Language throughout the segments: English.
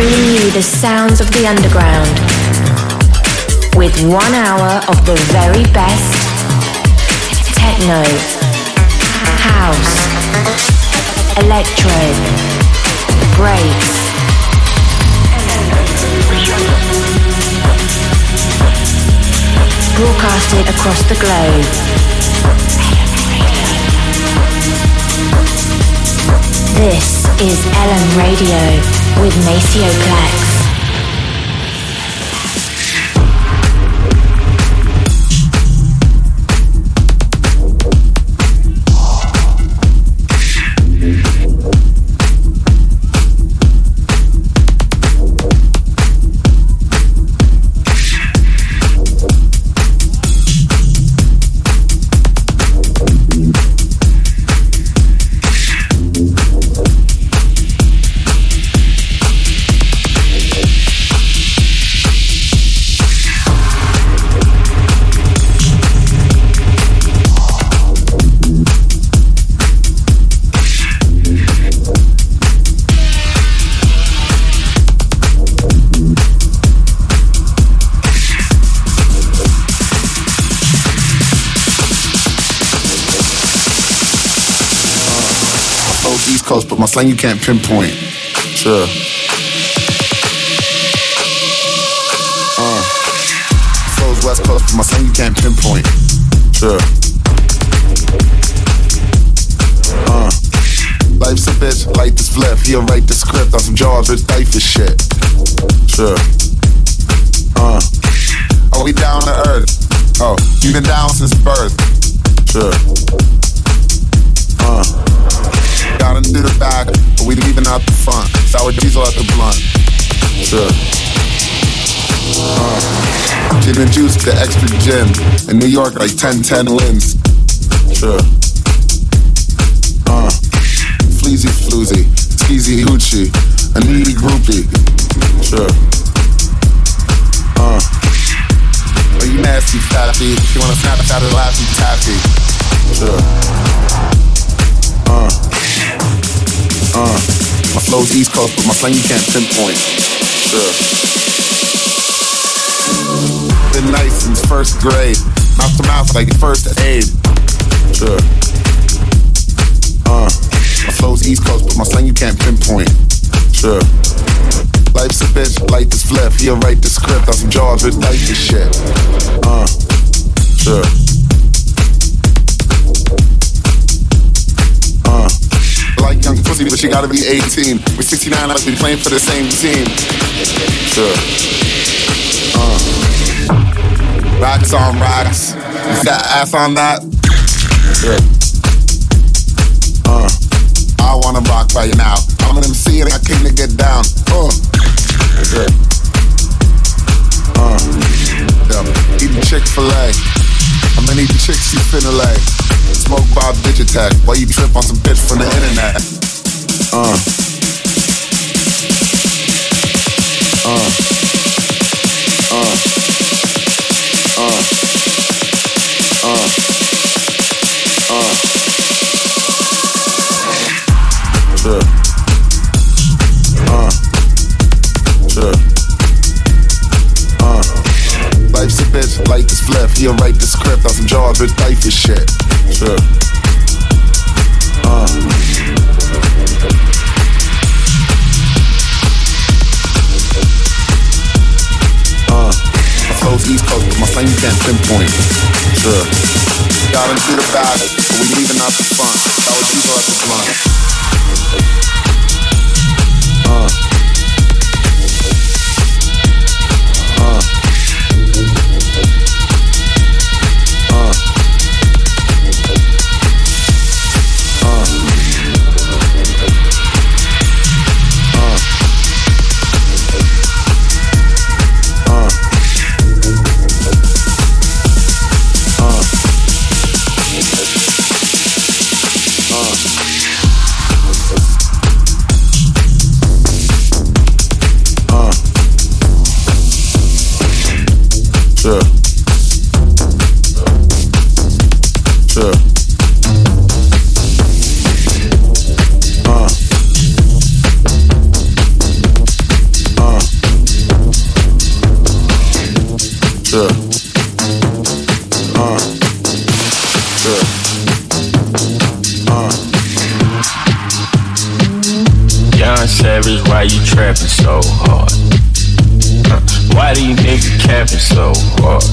Bringing you the sounds of the underground with one hour of the very best techno, house, electro, breaks. Broadcasted across the globe. This is Ellum Radio with Maceo Plex. Coast, but my slang you can't pinpoint. Sure. Uh, flows West Coast, but my slang you can't pinpoint. Sure. Uh, life's a bitch, like this flip. He'll write the script on some jaws, rich diaper shit. Sure. Uh, are we down to earth? Oh, you been down since birth. Sure. Uh. Down into the back, but we leaving out the front. Sour diesel at the blunt. Sure. Uh, gin and juice, the extra gin. In New York, like 10 10 wins. Sure. Uh, fleazy floozy, skeezy hoochie, a needy groupie. Sure. Uh, are you nasty, fatty? You wanna snap out of laughy taffy? Sure. Uh. Uh, my flow's East Coast, but my slang you can't pinpoint. Sure. Been nice since first grade. Mouth to mouth like first aid. Sure. Uh, my flow's East Coast, but my slang you can't pinpoint. Sure. Life's a bitch, like this flip. He'll write the script on some jaws with like this shit. Uh, sure. Young pussy, but she gotta be 18. We're 69, I must be playing for the same team. Sure. Uh. Rocks on rocks. Is that ass on that? Sure. Uh. I wanna rock right now. I'm an MC and I came to get down. Uh. Sure. Uh. Yeah. Eating Chick-fil-A. How many chicks you finna lay? Smoke Bob Digitech while you trip on some bitch from the internet. Uh. Uh. Uh. Uh. Uh. Uh. Uh. Uh. Life's a bitch, like this flip. He'll write the script on some with diaper shit. Got into the back, savage, why you trapping so hard? Uh, why do you niggas capping so hard?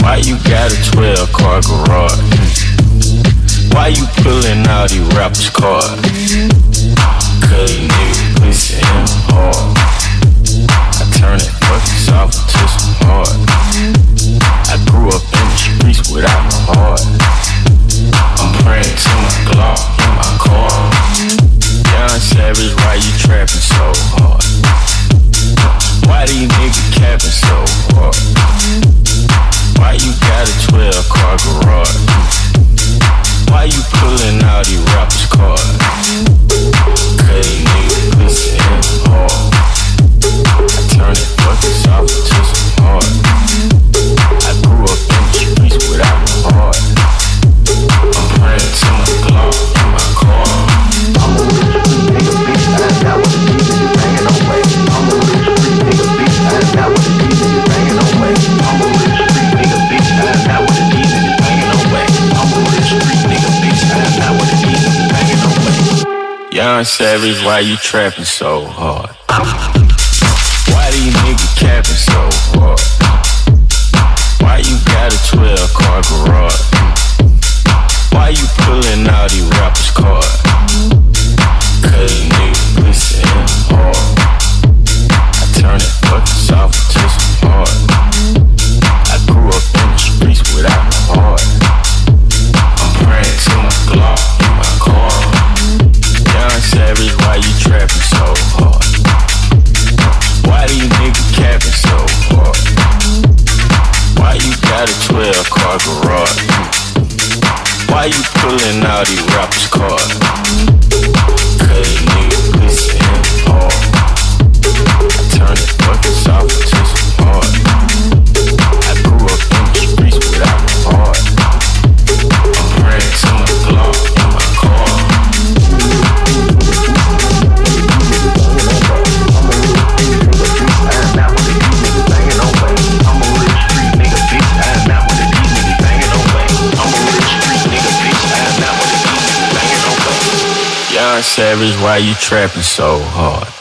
Why you got a 12 car garage? Why you pulling out these rappers' cards? Cause these niggas pussy in hard. I turn that fucking soft into some hard. I grew up in the streets without my heart. savage, why you trapping so hard? Why niggas capping so hard? Why you got a 12 car garage? Why you pulling out these rappers' cars? John Savage, why you trapping so hard? Why do you niggas capping so hard? Why you got a 12 car garage? savage, why you trapping so hard?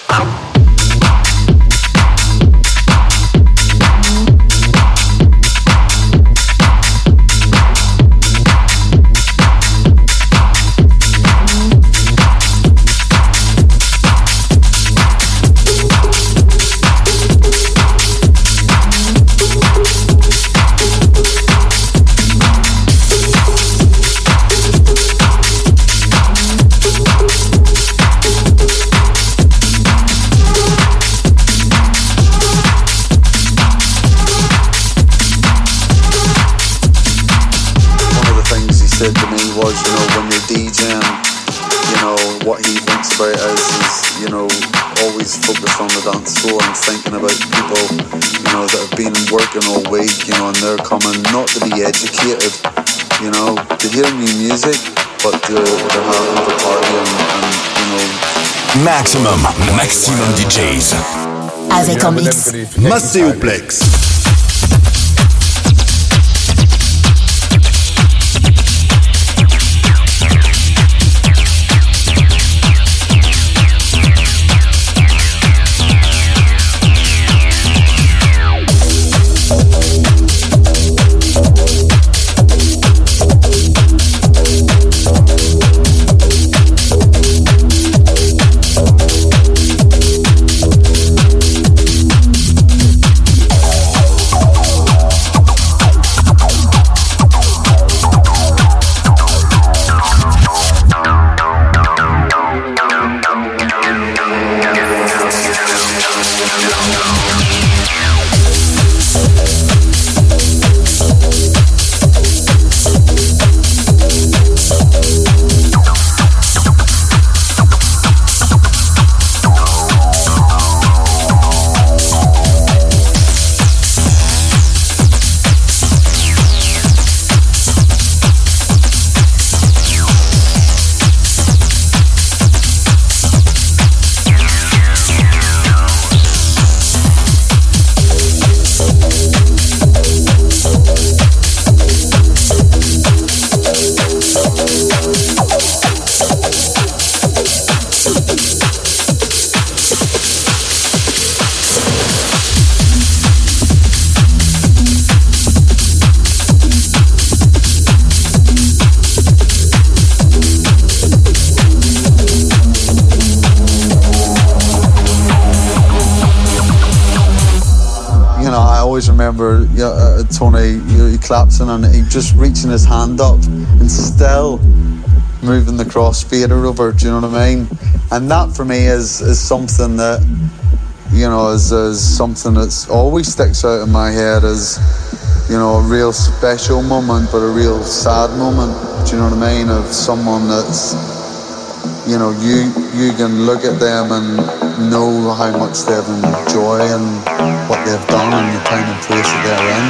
Maximum, maximum DJs. Avec en mix. Collapsing and he just reaching his hand up and still moving the crossfader over. Do you know what I mean? And that for me is is something that you know is, is something that's always sticks out in my head as you know a real special moment, but a real sad moment. Do you know what I mean? Of someone that's you know you you can look at them and know how much they've enjoyed and what they've done and the time and place that they're in,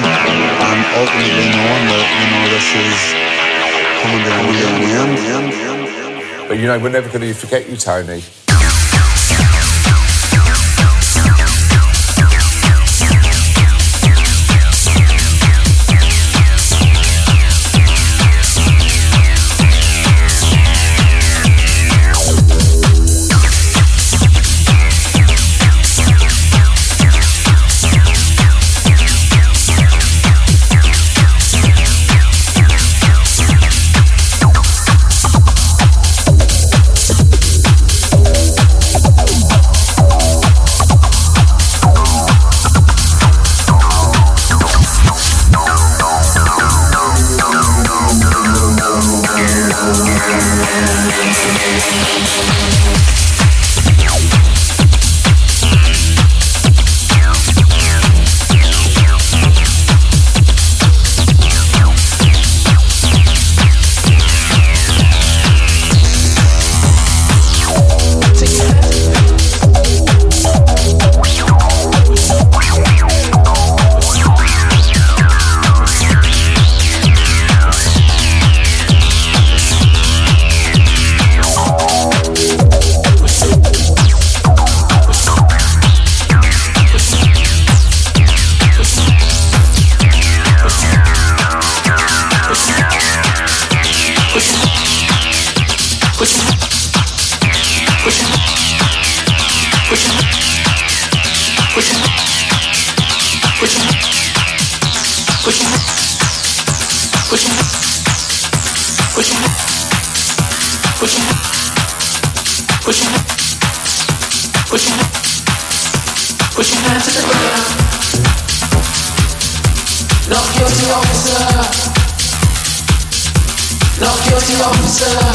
and ultimately knowing that you know this is coming to a real end. But you know, we're never going to forget you, Tony. answer.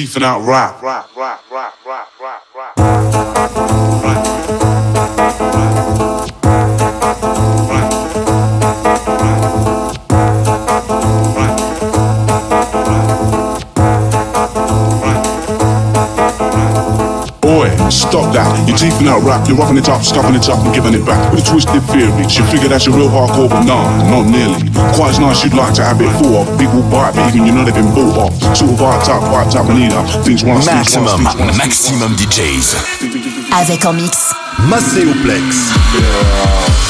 chiefing out rap. Stop that. You're teething out rap, you're roughing it up, scuffing it up and giving it back with a twisted theories. You figure that's your real hardcore, but nah, not nearly. Quite as nice you'd like to have it full of. People buy it, but even you know they've been bought off. Sort of vibe type, vibe type manina. Things once, things once, Maxximum, things once. maxximum DJs. Avec en mix Maceo Plex. Boy,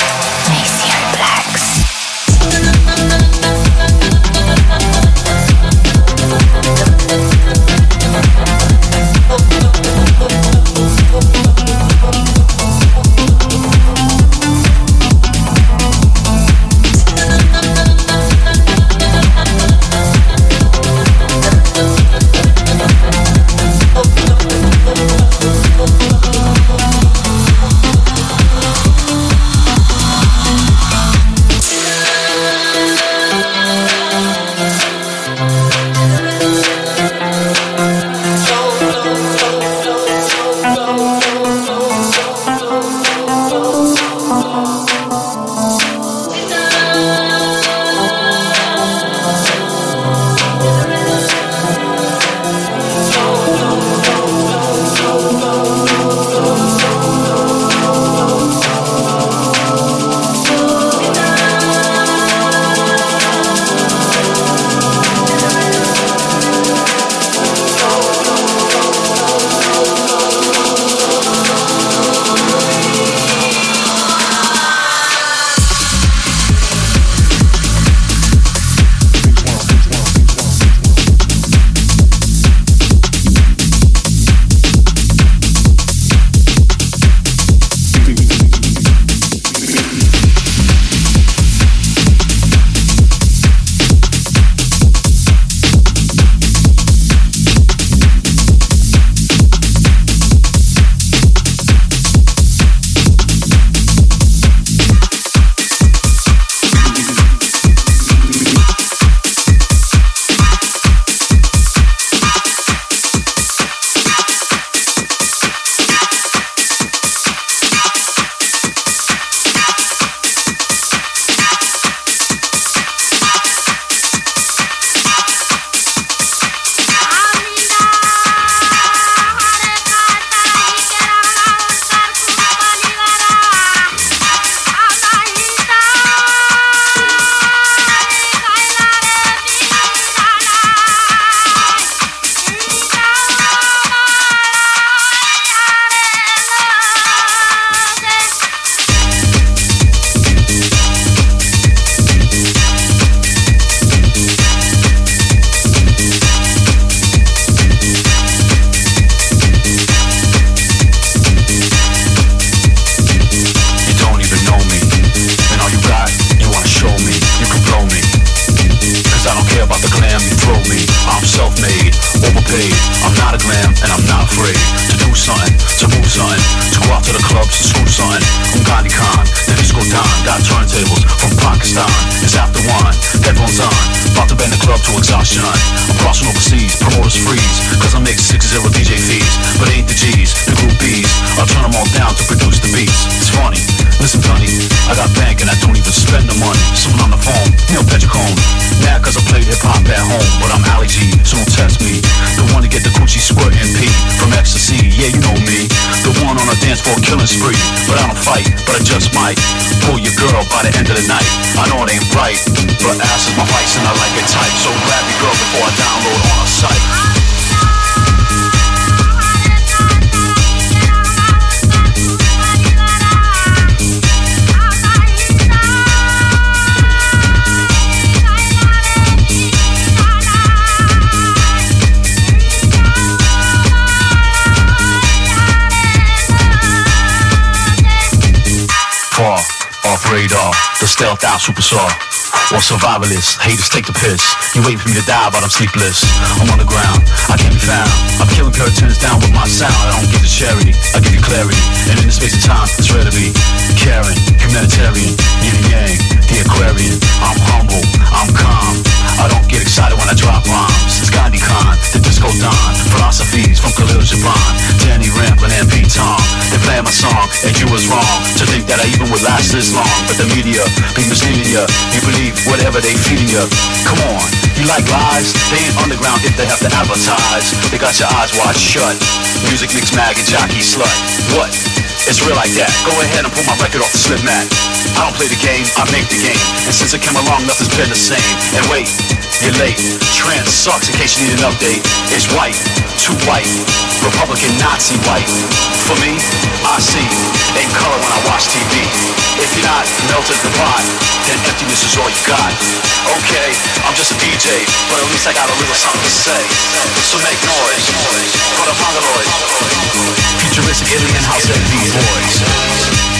stealth out superstar. Or survivalist, haters take the piss. You wait for me to die, but I'm sleepless. I'm on the ground, I can't be found. I'm killing puritans down with my sound. I don't give you charity, I give you clarity. And in the space of time, it's rare to be caring, humanitarian, yin and yang, the Aquarian. I'm humble, I'm calm. I don't get excited when I drop rhymes. It's Gandhi Khan, the disco don. Philosophies from Khalil Gibran, Danny Rampling, and Pete Tong. They play my song, and you was wrong to think that I even would last this long. But the media be misleading you. You believe whatever they feeding you. Come on, you like lies? They ain't underground if they have to advertise. They got your eyes wide shut. Music Mixmag and Jockey Slut. What? It's real like that. Go ahead and pull my record off the slip mat. I don't play the game, I make the game. And since it came along, nothing's been the same. And wait, you're late. Trans sucks in case you need an update. It's white, too white. Republican Nazi white. For me, I see in color when I watch TV. If you're not melted the pot, then emptiness is all you got. Okay, I'm just a DJ, but at least I got a little something to say. So make noise for the mongoloid. Futuristic alien house and these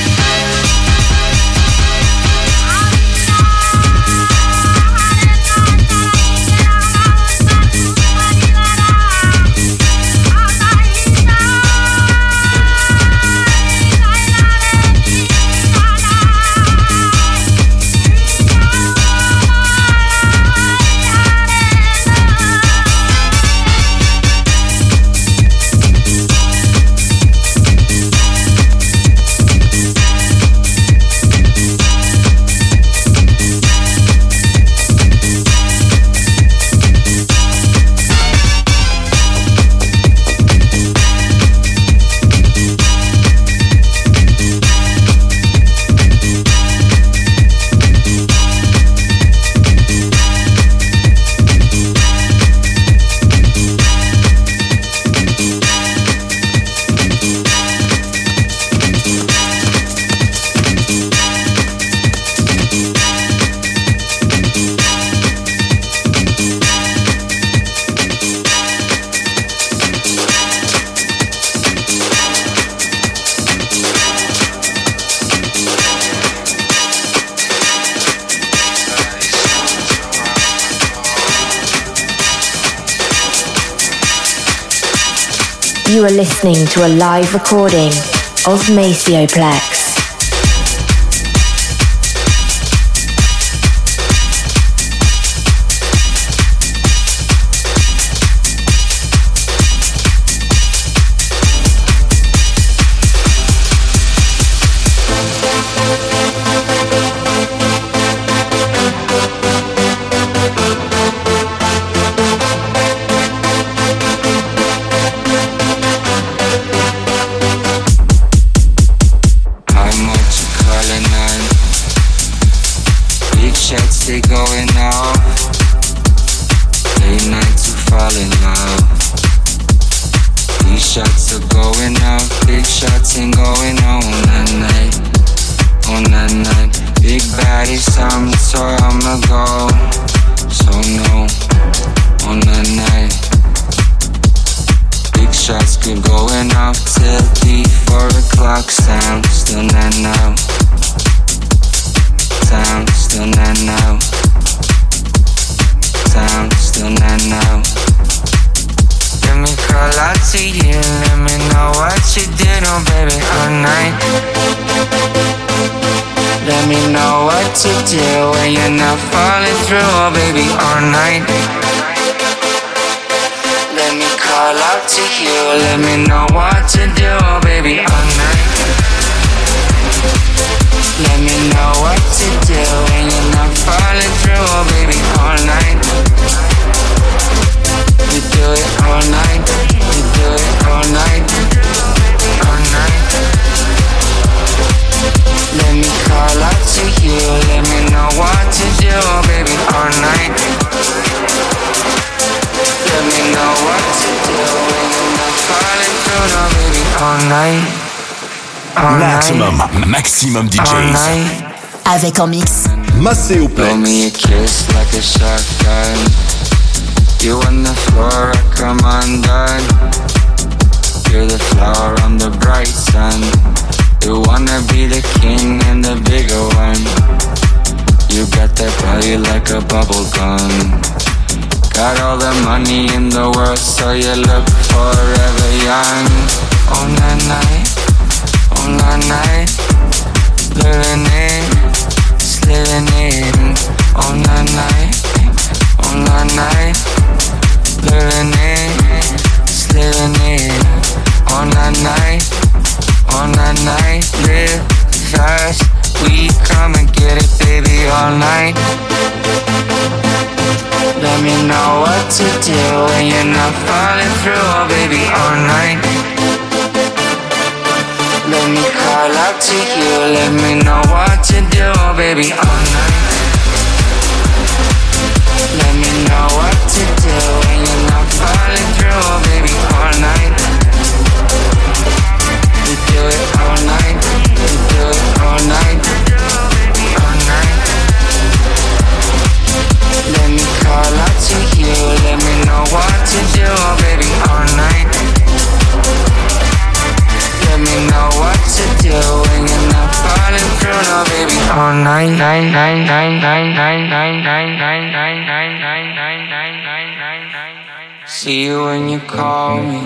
listening to a live recording of Maceo Plex. sorry I'm the goal. So no, on the night. Big shots keep going off till the four o'clock sound. Still not now. Sound still not now. Sound still not now. Let me call out to you. Let me know what you did on, oh, baby, all night to do when you're not falling through, oh baby, all night. Let me call out to you, let me know what to do, oh baby, all night. Let me know what to do when you're not falling through, oh baby, all night. We do it all night, to you, let me know what to do, baby, all night. Let me know what to do when you're not falling through, no baby, all night. All Maxximum, night. maxximum All DJs. night. Avec en mix Blow me a kiss like a shotgun. You on the floor, I come undone. You're the flower, I'm the bright sun. You wanna be the king and the bigger one. You got that body like a bubble gum. Got all the money in the world, so you look forever young. On that night, on that night, living in, living in. On that night, on that night, living in, baby. Let me know what to do when you're not falling through, oh baby, all night. Let me call out to you, let me know what to do, oh baby, all night. Let me know what to do when you're not falling through, oh baby, to do, oh baby, all night. Let me know what to do when you're not falling through, no baby, all night, night, night, night, night, night, night, night, night, night, night, night, night, night, night, night, night. See you when you call me.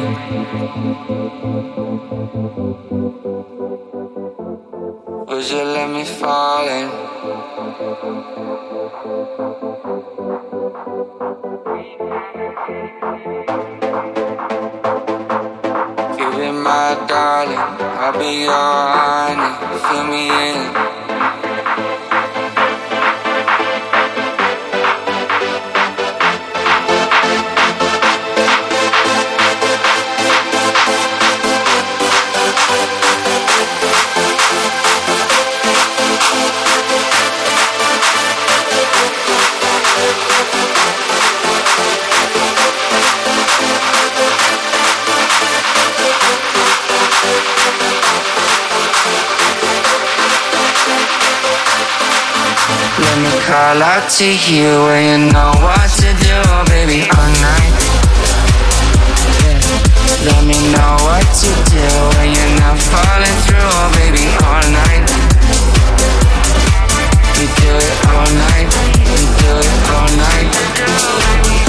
Would you let me fall in? You be my darling, I'll be your honey. Fill me in. Let me call out to you when you know what to do, baby, all night. Let me know what to do when you're not falling through, baby, all night. We do it all night. We do it all night.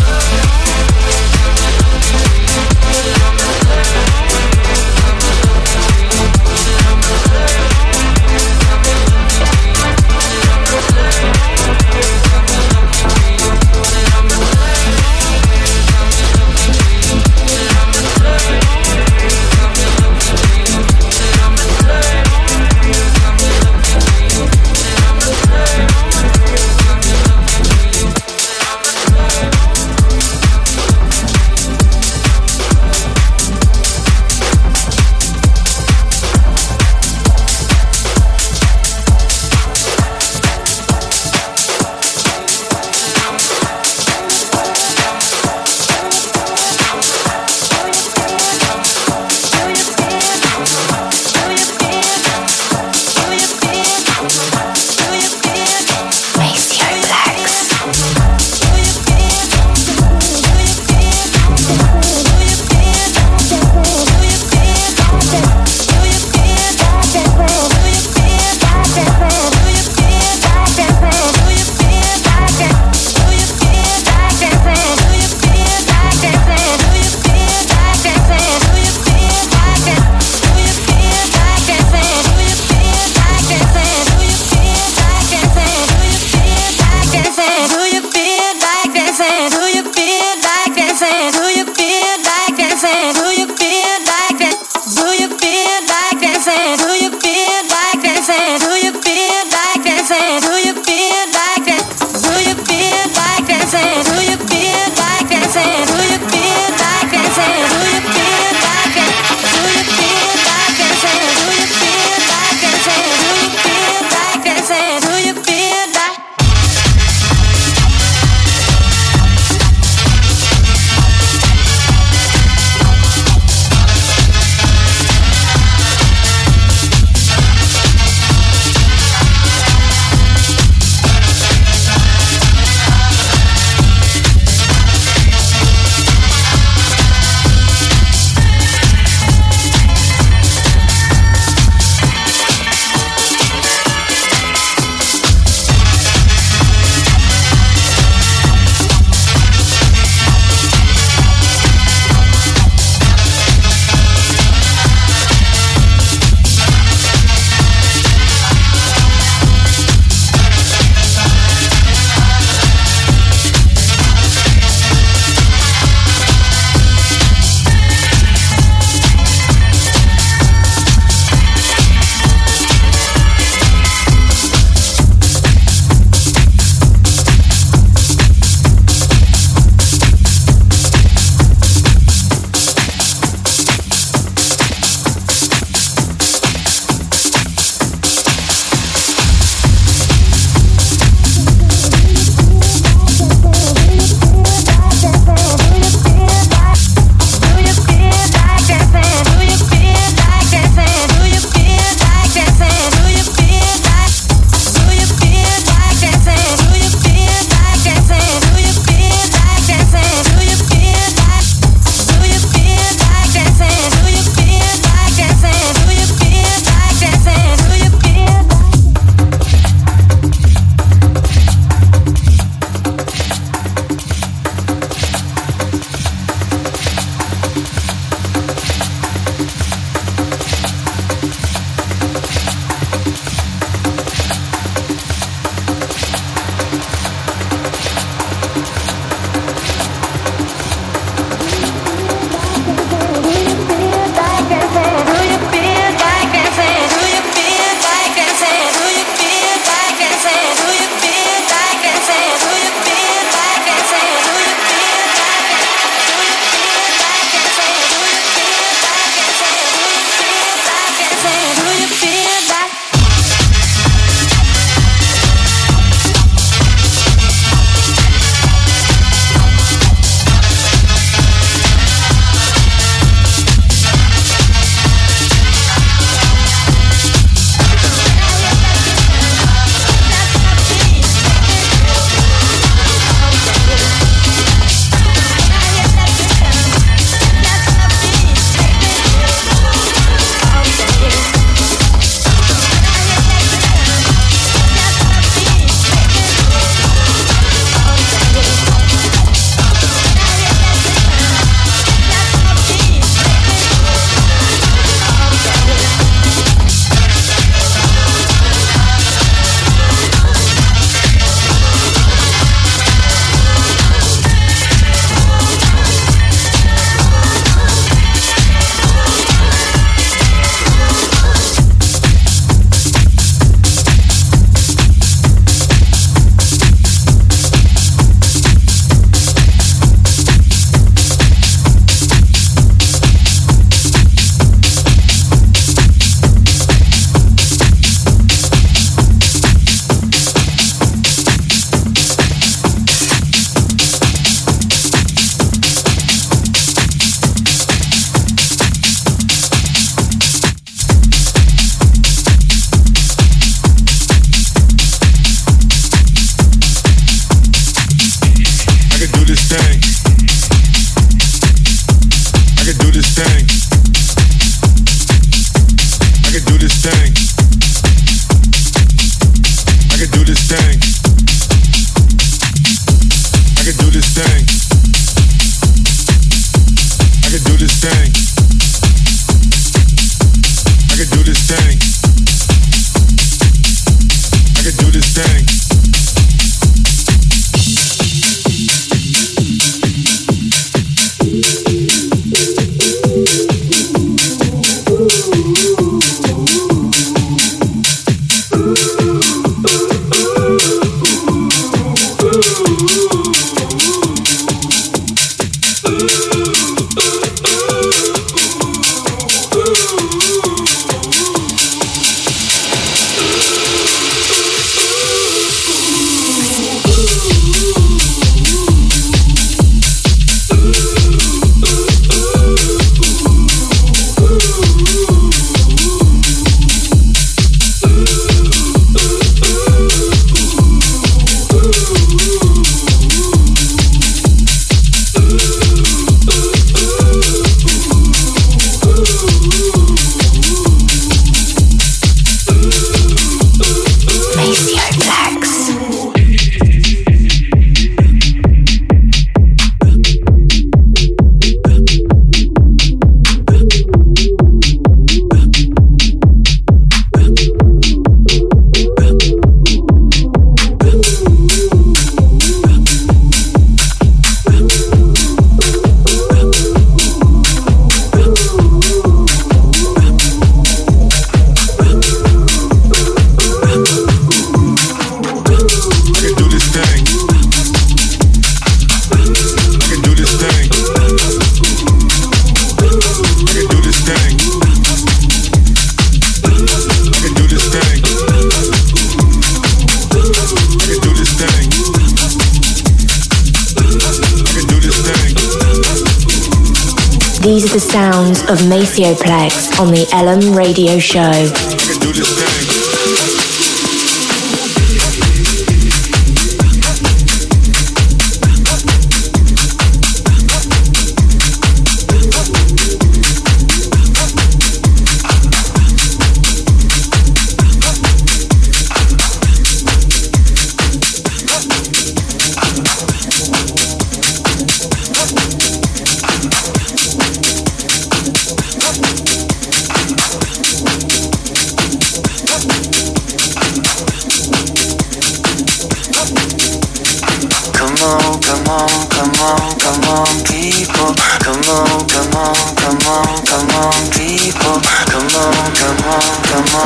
Sounds Plex on the Ellum Radio Show.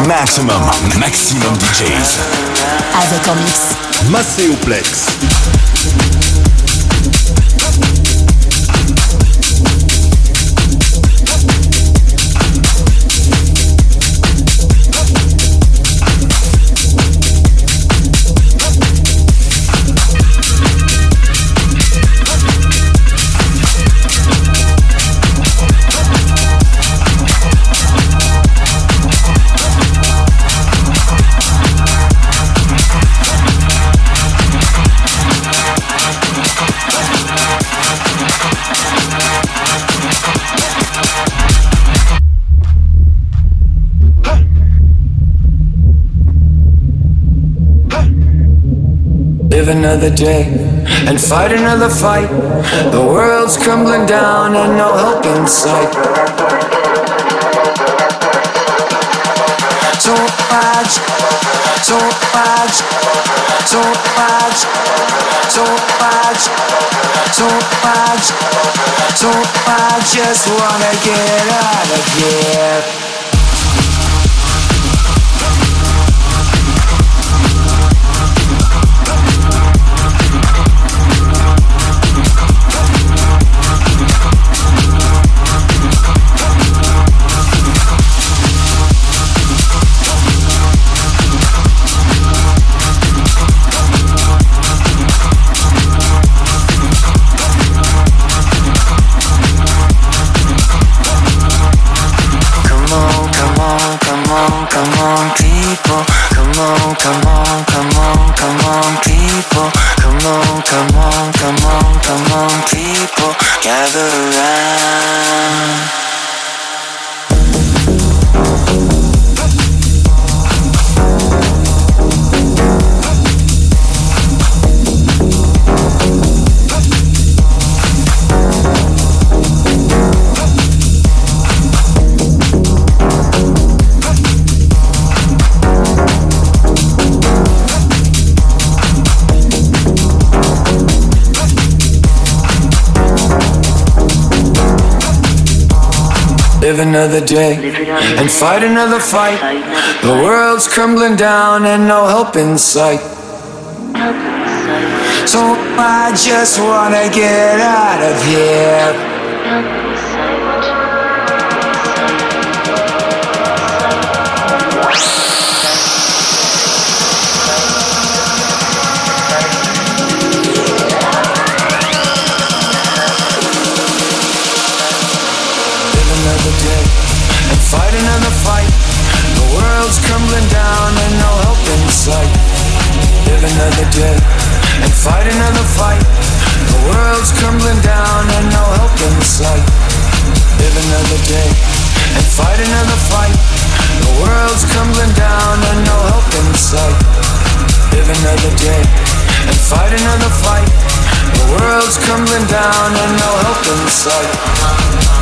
Maximum, maximum DJs. Avec en mix. Macéoplex. Another day and fight another fight. The world's crumbling down and no help in sight. So much, so much, so much, so much, so much, so much. Just wanna get out of here. Another day and fight another fight. The world's crumbling down and no help in sight. So I just wanna get out of here. Sight. Live another day and fight another fight. The world's crumbling down and no help in sight. Live another day and fight another fight. The world's crumbling down and no help in sight. Live another day and fight another fight. The world's crumbling down and no help in sight.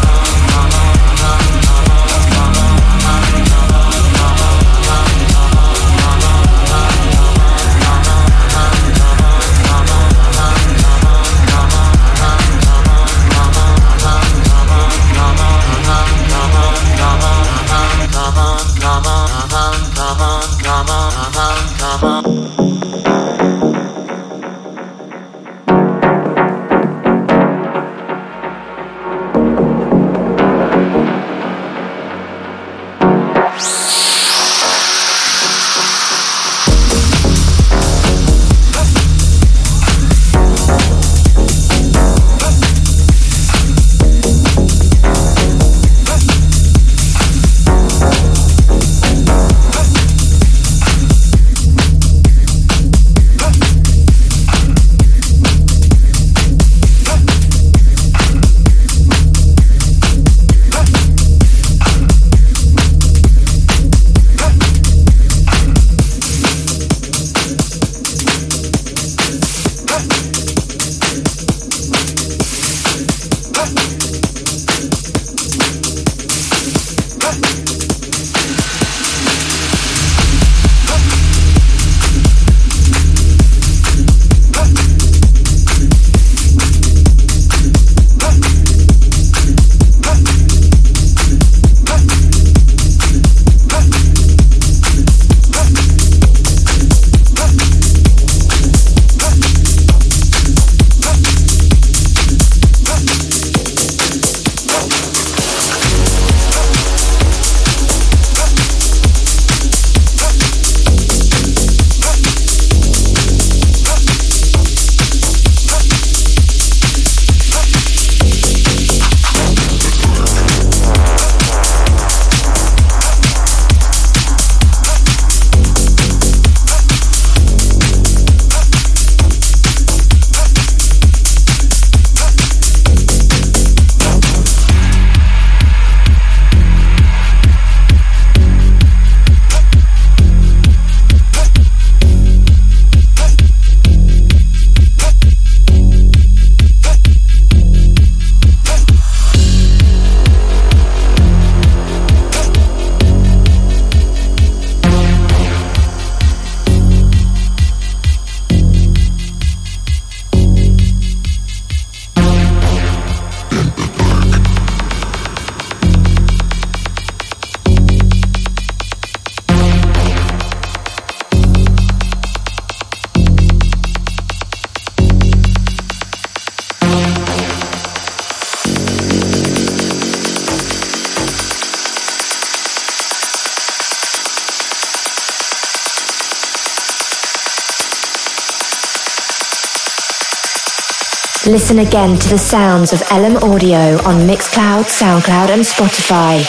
Listen again to the sounds of Ellum Audio on Mixcloud, SoundCloud, and Spotify.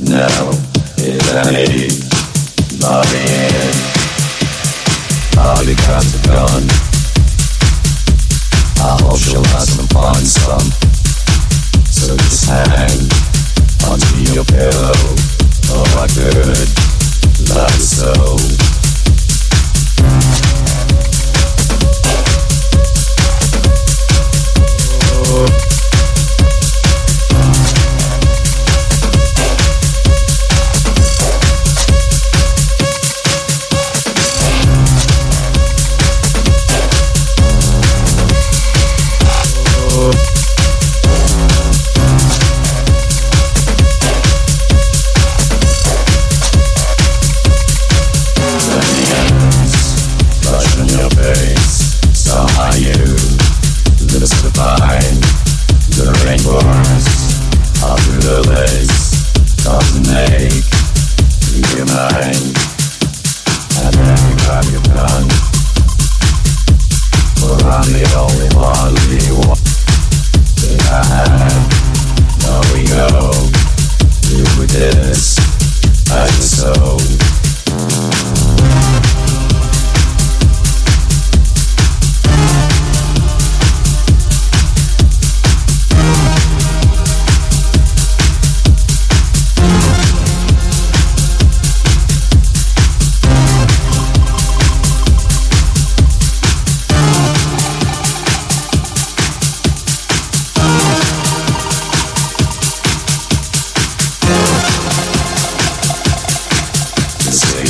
now is an age.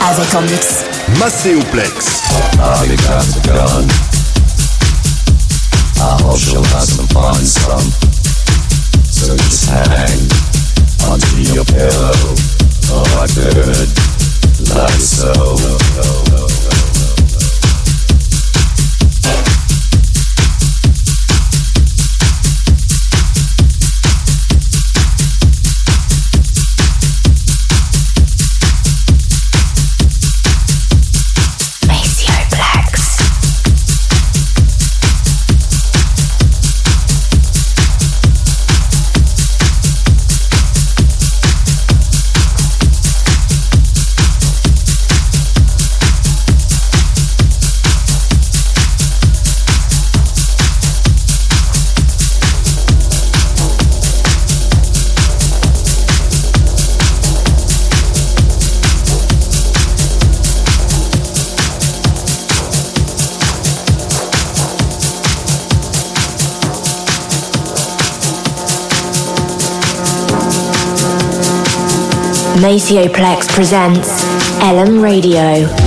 Avec en mix. Maceo Plex. I got a gun. I hope she'll have some fun some. So just hang onto your pillow. Oh, I could. Like so. Maceo Plex presents Ellum Radio.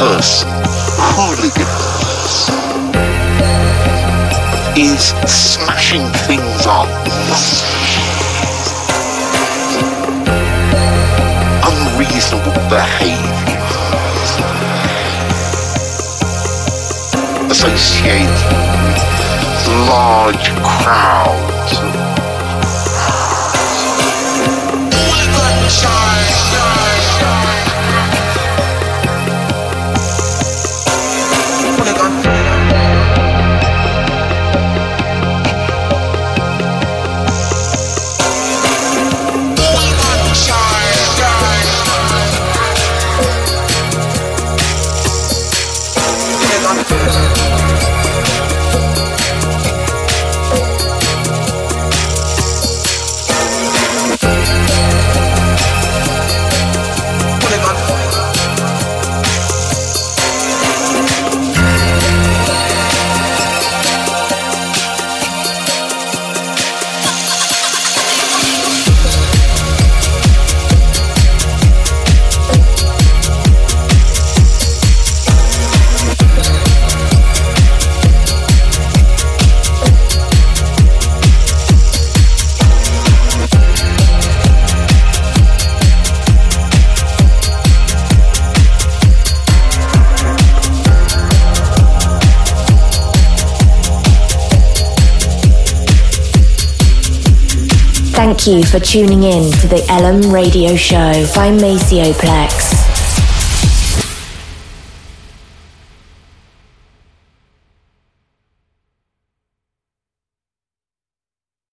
Person, hooligans, is smashing things up. Unreasonable behaviour. Associated with large crowds. Thank you for tuning in to the Ellum Radio Show by Maceo Plex.